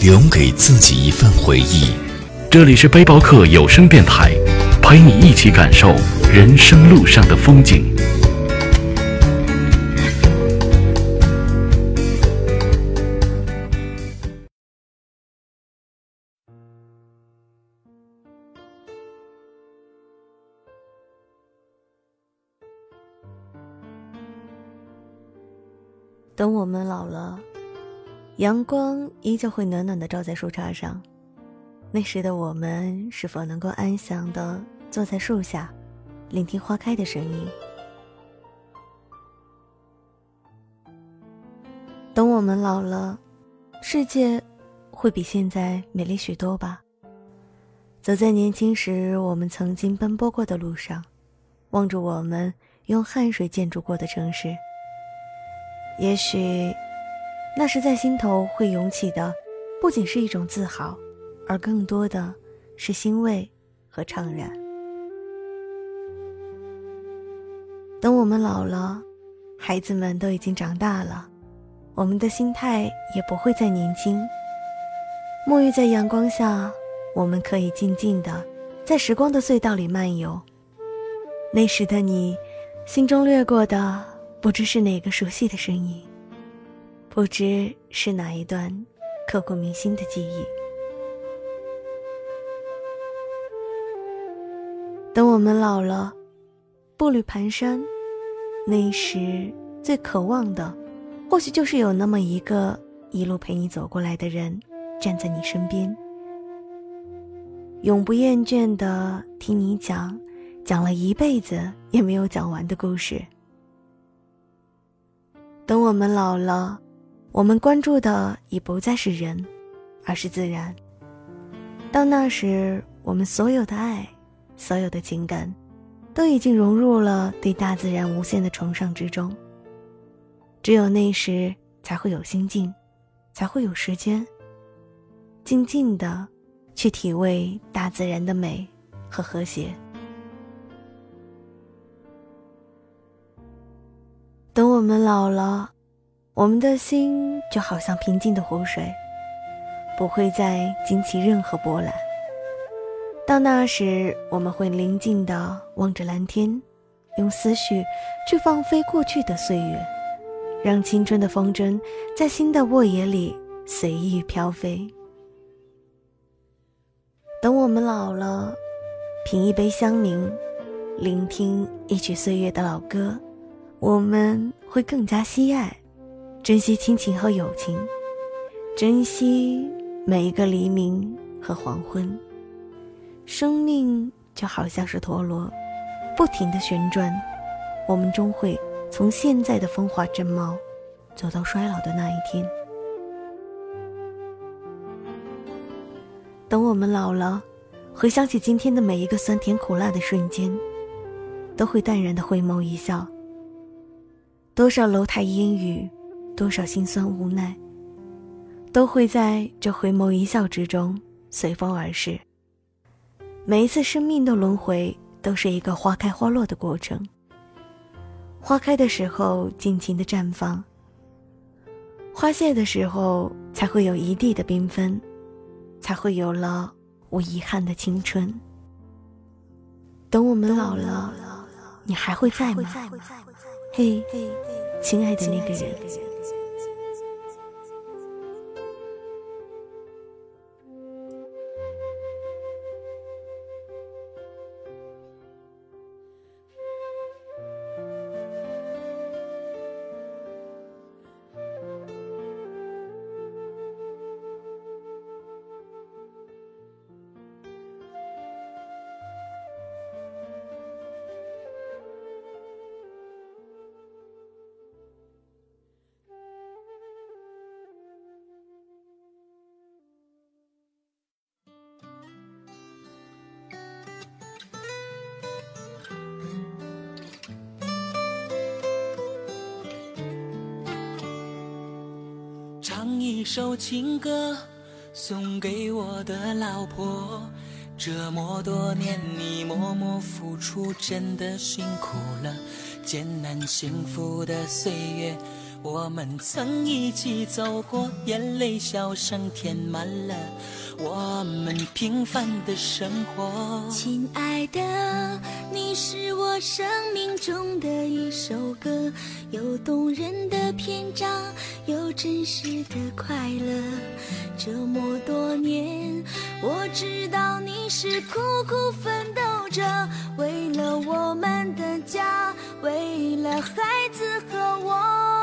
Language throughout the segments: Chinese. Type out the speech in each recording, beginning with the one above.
留给自己一份回忆。这里是背包客有声电台，陪你一起感受人生路上的风景。等我们老了，阳光依旧会暖暖的照在树杈上。那时的我们，是否能够安详的坐在树下，聆听花开的声音？等我们老了，世界会比现在美丽许多吧？走在年轻时我们曾经奔波过的路上，望着我们用汗水建筑过的城市，也许，那时在心头会涌起的，不仅是一种自豪。而更多的是欣慰和怅然。等我们老了，孩子们都已经长大了，我们的心态也不会再年轻。沐浴在阳光下，我们可以静静的在时光的隧道里漫游。那时的你，心中掠过的不知是哪个熟悉的身影，不知是哪一段刻骨铭心的记忆。等我们老了，步履蹒跚，那时最渴望的，或许就是有那么一个一路陪你走过来的人，站在你身边，永不厌倦的听你讲，讲了一辈子也没有讲完的故事。等我们老了，我们关注的已不再是人，而是自然。到那时，我们所有的爱。所有的情感，都已经融入了对大自然无限的崇尚之中。只有那时，才会有心境，才会有时间，静静的去体味大自然的美和和谐。等我们老了，我们的心就好像平静的湖水，不会再惊起任何波澜。到那时，我们会宁静地望着蓝天，用思绪去放飞过去的岁月，让青春的风筝在新的沃野里随意飘飞。等我们老了，品一杯香茗，聆听一曲岁月的老歌，我们会更加惜爱，珍惜亲情和友情，珍惜每一个黎明和黄昏。生命就好像是陀螺，不停的旋转，我们终会从现在的风华正茂，走到衰老的那一天。等我们老了，回想起今天的每一个酸甜苦辣的瞬间，都会淡然的回眸一笑。多少楼台烟雨，多少心酸无奈，都会在这回眸一笑之中随风而逝。每一次生命的轮回，都是一个花开花落的过程。花开的时候，尽情的绽放；花谢的时候，才会有一地的缤纷，才会有了无遗憾的青春。等我们老了，你还会在吗？嘿，亲爱的那个人。唱一首情歌，送给我的老婆。这么多年你默默付出，真的辛苦了。艰难幸福的岁月，我们曾一起走过，眼泪笑声填满了我们平凡的生活。亲爱的，你是我生命中的一首歌，有动人的篇章，有真实的快乐。这么多年，我知道你是苦苦奋斗着，为了我们的家，为了孩子和我。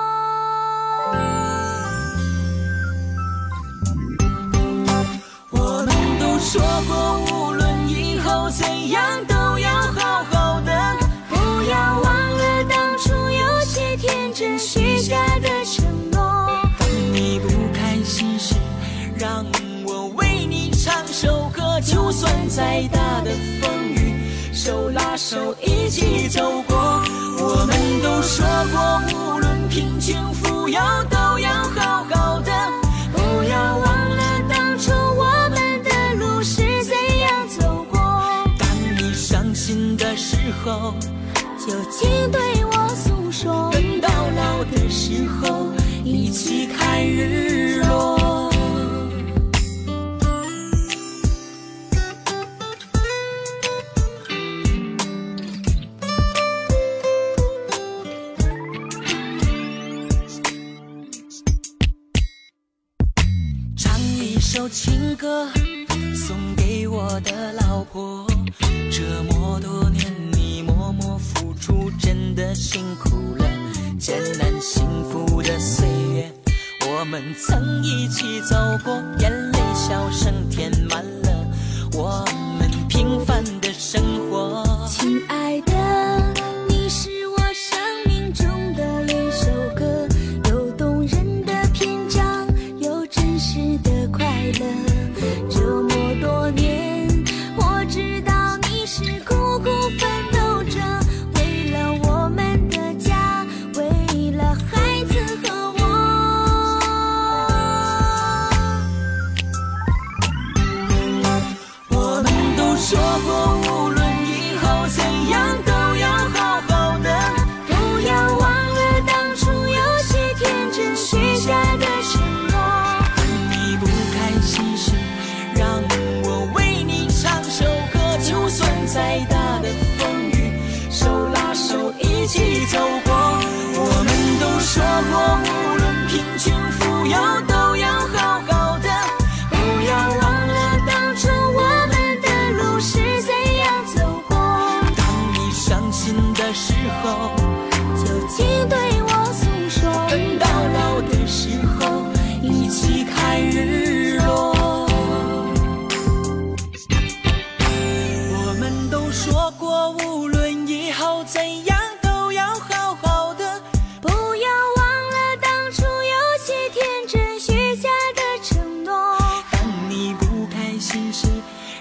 说过，无论以后怎样，都要好好的。不要忘了当初有些天真许下的承诺。当你不开心时，让我为你唱首歌。就算再大的风雨，手拉手一起走过。我们都说过，无论贫穷富有，都就请对我诉说。等到老的时候，一起看日落。唱一首情歌，送给我的老婆。这么多年付出，真的辛苦了。艰难幸福的岁月，我们曾一起走过，眼泪笑声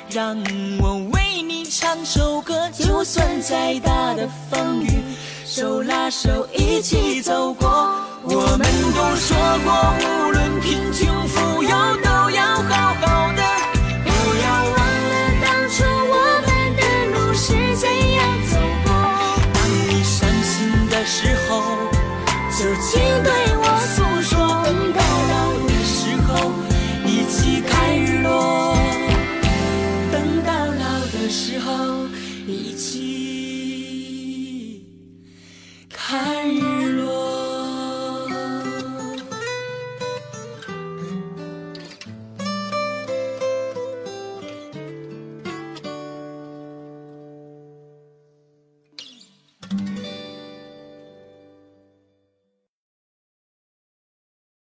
让我为你唱首歌。就算再大的风雨，手拉手一起走过。我们都说过，无论贫穷富有，